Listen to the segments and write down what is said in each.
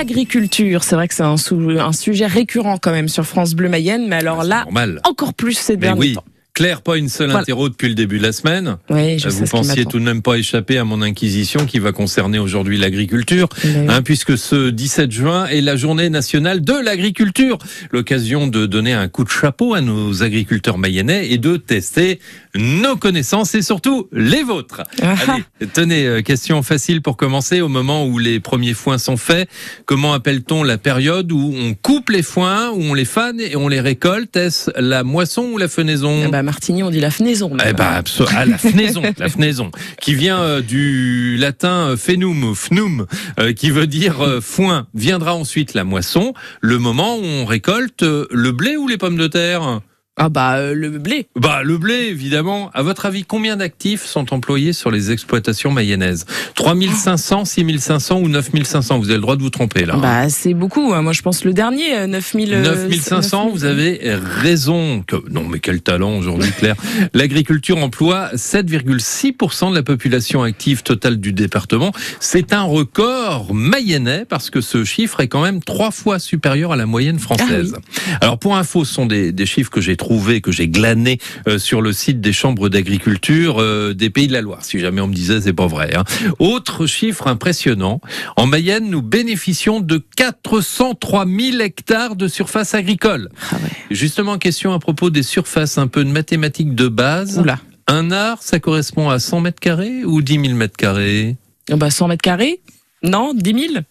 L'agriculture, c'est vrai que c'est un, un, sujet récurrent quand même sur France Bleu Mayenne, mais alors ah, là, encore plus ces derniers oui. temps. Claire, pas une seule interro depuis le début de la semaine. Oui, je Vous pensiez tout de même pas échapper à mon inquisition qui va concerner aujourd'hui l'agriculture, hein, puisque ce 17 juin est la journée nationale de l'agriculture. L'occasion de donner un coup de chapeau à nos agriculteurs mayennais et de tester nos connaissances et surtout les vôtres. Ah. Allez, tenez, euh, question facile pour commencer. Au moment où les premiers foins sont faits, comment appelle-t-on la période où on coupe les foins, où on les fane et on les récolte? Est-ce la moisson ou la fenaison? Eh ben, Martigny, on dit la fenaison. Eh ben, ah, la fenaison, la fenaison, qui vient euh, du latin fenum, fnum, euh, qui veut dire foin. Viendra ensuite la moisson, le moment où on récolte le blé ou les pommes de terre? Ah bah euh, le blé. Bah le blé évidemment. À votre avis, combien d'actifs sont employés sur les exploitations mayennaises 3500, 6500 ou 9500 Vous avez le droit de vous tromper là. Bah c'est beaucoup. Hein. Moi je pense le dernier 9000 euh, 9500, euh, vous avez raison. Non mais quel talent aujourd'hui Claire. L'agriculture emploie 7,6% de la population active totale du département. C'est un record mayennais parce que ce chiffre est quand même trois fois supérieur à la moyenne française. Ah Alors pour info, ce sont des, des chiffres que j'ai trouvé, que j'ai glané euh, sur le site des chambres d'agriculture euh, des Pays de la Loire. Si jamais on me disait, c'est pas vrai. Hein. Autre chiffre impressionnant. En Mayenne, nous bénéficions de 403 000 hectares de surface agricole. Ah Justement, question à propos des surfaces, un peu de mathématiques de base. Oula. Un art, ça correspond à 100 mètres carrés ou 10 000 mètres carrés? Bah 100 mètres carrés? Non 10 000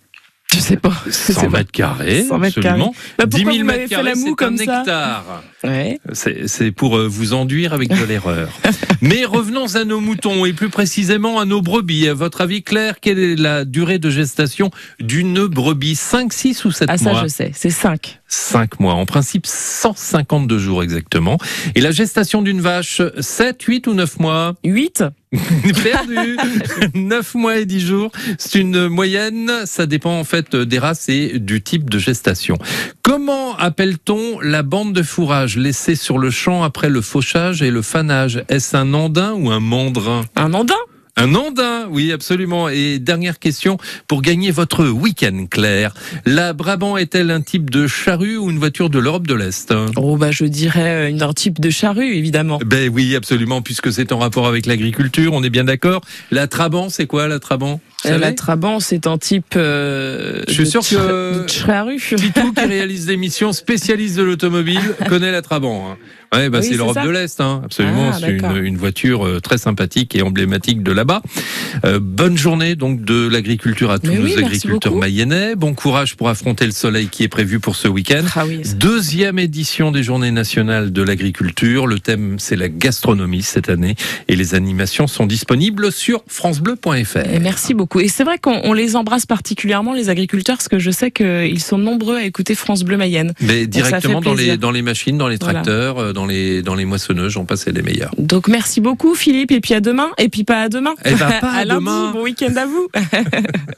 je sais pas. 100 mètres carrés, 100 mètres absolument. Bah 10 000 mètres carrés, c'est un hectare. Ouais. C'est pour euh, vous enduire avec de l'erreur. Mais revenons à nos moutons et plus précisément à nos brebis. À votre avis, Claire, quelle est la durée de gestation d'une brebis? 5, 6 ou 7 mois Ah ça, je sais, c'est 5. 5 mois. En principe, 152 jours exactement. Et la gestation d'une vache, 7, 8 ou 9 mois 8 Perdu 9 mois et 10 jours. C'est une moyenne. Ça dépend en fait des races et du type de gestation. Comment appelle-t-on la bande de fourrage laissée sur le champ après le fauchage et le fanage? Est-ce un andin ou un mandrin? Un andin? Un andin, oui, absolument. Et dernière question pour gagner votre week-end, Claire. La Brabant est-elle un type de charrue ou une voiture de l'Europe de l'Est? Oh, bah, je dirais un type de charrue, évidemment. Ben oui, absolument, puisque c'est en rapport avec l'agriculture, on est bien d'accord. La Trabant, c'est quoi la Trabant? Euh, la Trabant, c'est un type. Euh, je suis sûr que Titou, qui réalise des missions spécialistes de l'automobile, connaît la Trabant. Hein. Ouais, bah c'est l'Europe de l'Est, hein, absolument. Ah, c'est une, une, voiture euh, très sympathique et emblématique de là-bas. Euh, bonne journée donc de l'agriculture à tous nos agriculteurs mayennais. Bon courage pour affronter le soleil qui est prévu pour ce week-end. Ah Deuxième édition des Journées nationales de l'agriculture. Le thème c'est la gastronomie cette année et les animations sont disponibles sur francebleu.fr. Merci beaucoup. Et c'est vrai qu'on les embrasse particulièrement les agriculteurs parce que je sais qu'ils sont nombreux à écouter France Bleu Mayenne. Mais directement dans les dans les machines, dans les tracteurs. Euh, dans les, dans les moissonneuses, j'en passais les meilleurs. Donc merci beaucoup Philippe, et puis à demain, et puis pas à demain. Et eh ben, pas à, à lundi, demain. Bon week-end à vous.